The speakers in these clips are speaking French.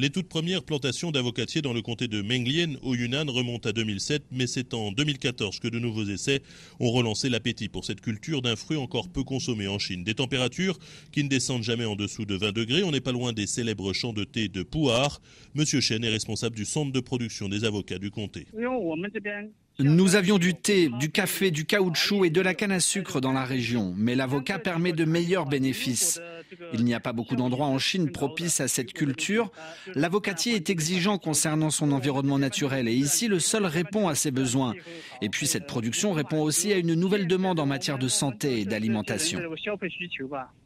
Les toutes premières plantations d'avocatiers dans le comté de Menglien au Yunnan remontent à 2007, mais c'est en 2014 que de nouveaux essais ont relancé l'appétit pour cette culture d'un fruit encore peu consommé en Chine. Des températures qui ne descendent jamais en dessous de 20 degrés. On n'est pas loin des célèbres champs de thé de Pu'ar. Monsieur Chen est responsable du centre de production des avocats du comté. Nous avions du thé, du café, du caoutchouc et de la canne à sucre dans la région, mais l'avocat permet de meilleurs bénéfices. Il n'y a pas beaucoup d'endroits en Chine propices à cette culture. L'avocatier est exigeant concernant son environnement naturel et ici le sol répond à ses besoins. Et puis cette production répond aussi à une nouvelle demande en matière de santé et d'alimentation.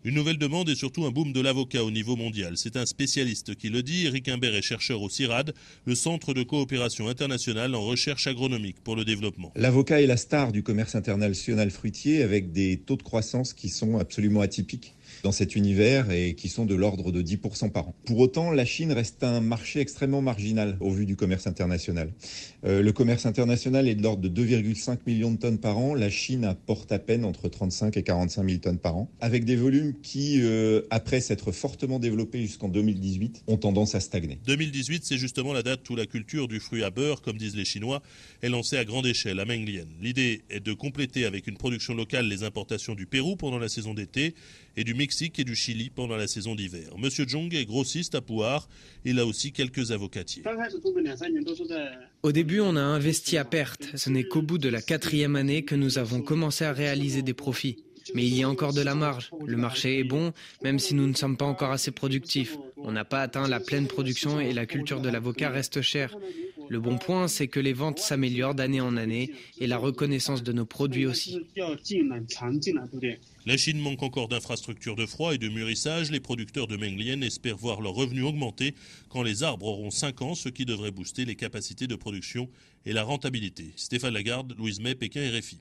Une nouvelle demande et surtout un boom de l'avocat au niveau mondial. C'est un spécialiste qui le dit. Eric Imbert est chercheur au CIRAD, le Centre de coopération internationale en recherche agronomique pour le développement. L'avocat est la star du commerce international fruitier avec des taux de croissance qui sont absolument atypiques dans cet univers et qui sont de l'ordre de 10% par an. Pour autant, la Chine reste un marché extrêmement marginal au vu du commerce international. Euh, le commerce international est de l'ordre de 2,5 millions de tonnes par an. La Chine apporte à peine entre 35 et 45 000 tonnes par an, avec des volumes qui, euh, après s'être fortement développés jusqu'en 2018, ont tendance à stagner. 2018, c'est justement la date où la culture du fruit à beurre, comme disent les Chinois, est lancée à grande échelle à Menglien. L'idée est de compléter avec une production locale les importations du Pérou pendant la saison d'été et du Mexique et du pendant la saison d'hiver. Monsieur Jong est grossiste à Pouar. Il a aussi quelques avocatiers. Au début, on a investi à perte. Ce n'est qu'au bout de la quatrième année que nous avons commencé à réaliser des profits. Mais il y a encore de la marge. Le marché est bon, même si nous ne sommes pas encore assez productifs. On n'a pas atteint la pleine production et la culture de l'avocat reste chère. Le bon point, c'est que les ventes s'améliorent d'année en année et la reconnaissance de nos produits aussi. La Chine manque encore d'infrastructures de froid et de mûrissage. Les producteurs de Menglien espèrent voir leurs revenus augmenter quand les arbres auront 5 ans, ce qui devrait booster les capacités de production et la rentabilité. Stéphane Lagarde, Louise May, Pékin et RFI.